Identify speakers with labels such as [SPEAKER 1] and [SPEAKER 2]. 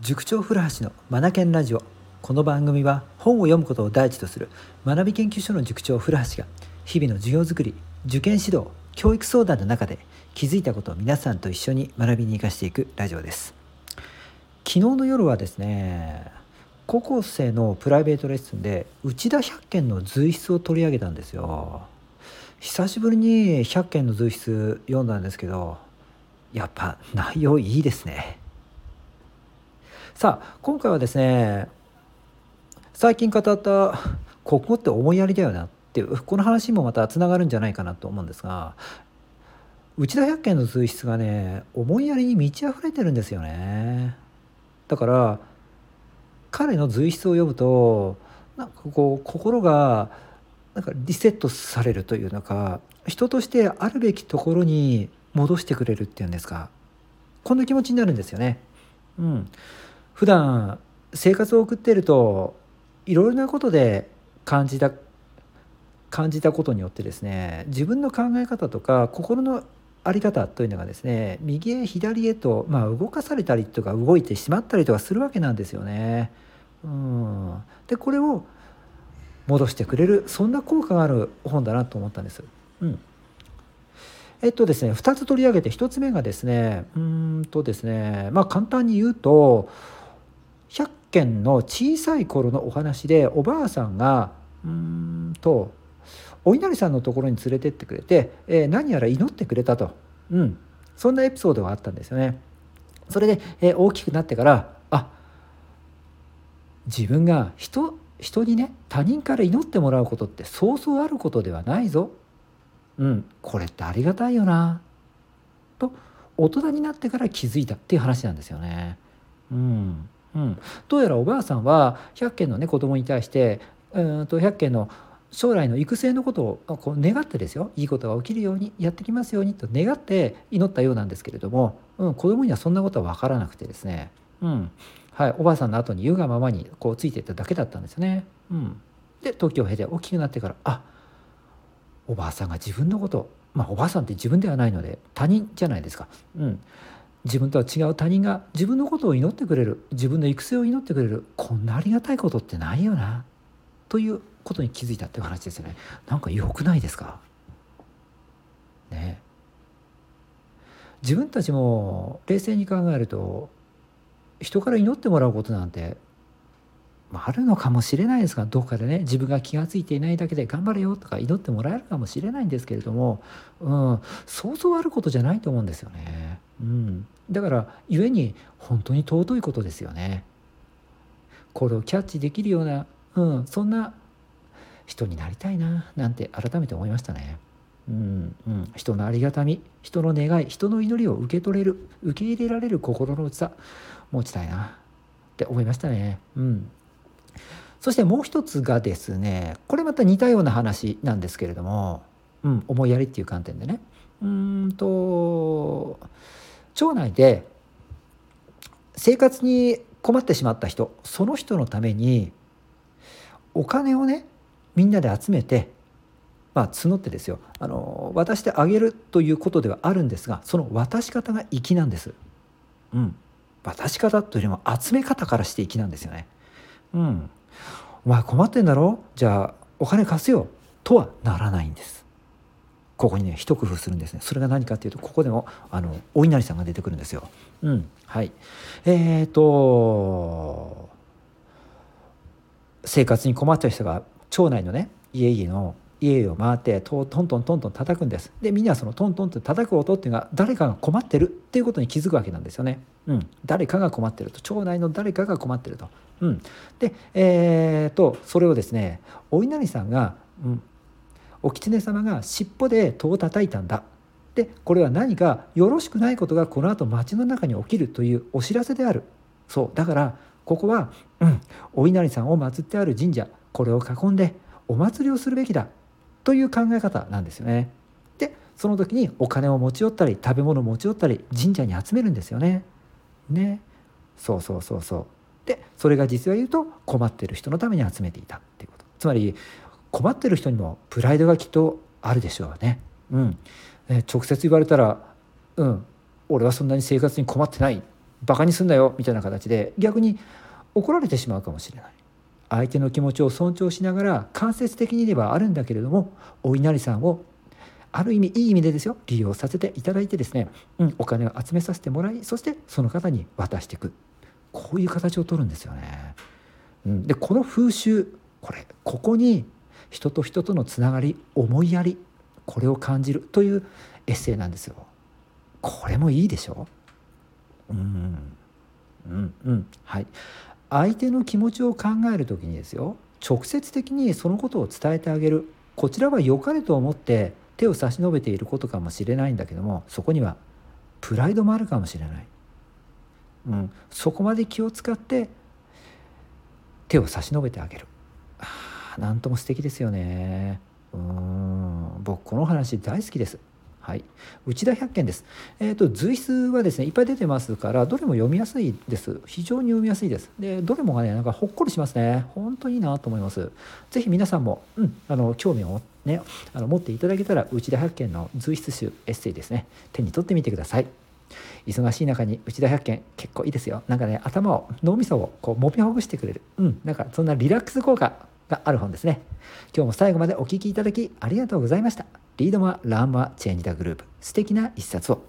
[SPEAKER 1] 塾長古橋のマナケンラジオ。この番組は本を読むことを第一とする学び研究所の塾長古橋が日々の授業づくり受験指導教育相談の中で気づいたことを皆さんと一緒に学びに生かしていくラジオです。昨日の夜はですね高校生のプライベートレッスンで内田百軒の随筆を取り上げたんですよ。久しぶりに百軒の随筆読んだんですけどやっぱ内容いいですね。さあ今回はですね最近語った国語って思いやりだよなっていうこの話もまたつながるんじゃないかなと思うんですが内田百軒の随筆がね思いやりに満ち溢れてるんですよね。だから彼の随筆を読むとなんかこう心がなんかリセットされるというのか人としてあるべきところに戻してくれるっていうんですか。こんな気持ちになるんですよね。うん、普段生活を送っているといろいろなことで感じた感じたことによってですね自分の考え方とか心の在り方というのがですね右へ左へと、まあ、動かされたりとか動いてしまったりとかするわけなんですよね。うん、でこれを戻してくれるそんな効果がある本だなと思ったんです。うんえっとですね2つ取り上げて1つ目がですねうんとですねまあ簡単に言うと100件の小さい頃のお話でおばあさんがうんとお稲荷さんのところに連れてってくれて、えー、何やら祈ってくれたと、うん、そんなエピソードがあったんですよね。それで、えー、大きくなってからあ自分が人人にね他人から祈ってもらうことってそうそうあることではないぞ。うん、これってありがたいよなと大人になってから気づいたっていう話なんですよね。うんうん、どうやらおばあさんは百軒のね子供に対してうんと百軒の将来の育成のことをこう願ってですよ。いいことが起きるようにやってきますようにと願って祈ったようなんですけれども、うん、子供にはそんなことは分からなくてですね、うん。はい、おばあさんの後に言うがままにこうついていっただけだったんですよね。うん、で時を経て大きくなってからあおばあさんが自分のことまあおばあさんって自分ではないので他人じゃないですか。うん。自分とは違う他人が自分のことを祈ってくれる自分の育成を祈ってくれるこんなありがたいことってないよなということに気づいたっていう話ですよね。なんか良くないですか？ね。自分たちも冷静に考えると人から祈ってもらうことなんてあるのかもしれないですがどっかでね自分が気が付いていないだけで頑張れよとか祈ってもらえるかもしれないんですけれども、うん、想像あることじゃないと思うんですよね。うん、だから故に本当に尊いことですよね。これをキャッチできるような、うん、そんな人になりたいななんて改めて思いましたね。うんうん、人のありがたみ人の願い人の祈りを受け取れる受け入れられる心の内さ持ちたいなって思いましたね。うんそしてもう一つがですねこれまた似たような話なんですけれども、うん、思いやりっていう観点でねうんと町内で生活に困ってしまった人その人のためにお金をねみんなで集めてまあ募ってですよ。あの渡してあげるということではあるんですがその渡し方が粋なんです。うん、渡し方というよりも集め方からして粋なんですよね。うん、お前困ってんだろ？じゃあお金貸すよとはならないんです。ここにね一工夫するんですね。それが何かっていうとここでもあのお稲荷さんが出てくるんですよ。うんはい。えっ、ー、と生活に困った人が町内のね家々の家を回ってトントントントン叩くんです。でみんなそのトントンと叩く音っていうのが誰かが困ってるっていうことに気づくわけなんですよね、うん、誰かが困ってると。町内の誰かが困ってると、うん、でえー、とそれをですねお稲荷さんが、うん、お狐様が尻尾で戸を叩いたんだでこれは何かよろしくないことがこのあと町の中に起きるというお知らせであるそうだからここは、うん、お稲荷さんを祀ってある神社これを囲んでお祭りをするべきだという考え方なんですよね。でその時にお金を持ち寄ったり食べ物を持ち寄ったり神社に集めるんですよね。ねそうそうそうそう。でそれが実は言うと困ってる人のために集めていたっていうこと。つまり困ってる人にもプライドがきっとあるでしょうね。うん、直接言われたら「うん。俺はそんなに生活に困ってない」バカにすんなよ。みたいな形で逆に怒られてしまうかもしれない。相手の気持ちを尊重しながら間接的にではあるんだけれどもお稲荷さんをある意味いい意味でですよ利用させていただいてですね、うん、お金を集めさせてもらいそしてその方に渡していく。こういう形を取るんですよね。うん、でこの風習これここに人と人とのつながり思いやりこれを感じるというエッセイなんですよ。これもいいでしょ？うん。うん。うん。はい。相手の気持ちを考える時にですよ。直接的にそのことを伝えてあげる。こちらは良かれと思って手を差し伸べていることかもしれないんだけどもそこにはプライドもあるかもしれない、うん、そこまで気を使って手を差し伸べてあげる。何とも素敵ですよねうん僕この話大好きですはい、内田百軒です。えっ、ー、と随筆はですねいっぱい出てますからどれも読みやすいです。非常に読みやすいです。でどれもがねなんかほっこりしますね。本当にいいなと思います。ぜひ皆さんもうんあの興味をねあの持っていただけたら内田百軒の随筆集エッセイですね手に取ってみてください。忙しい中に内田百軒結構いいですよ。なんかね頭を脳みそをこうもみほぐしてくれる。うんなんかそんなリラックス効果がある本ですね。今日も最後までお聴きいただきありがとうございました。リードマ・ラーマ・チェンジ・ダ・グループ素敵な一冊を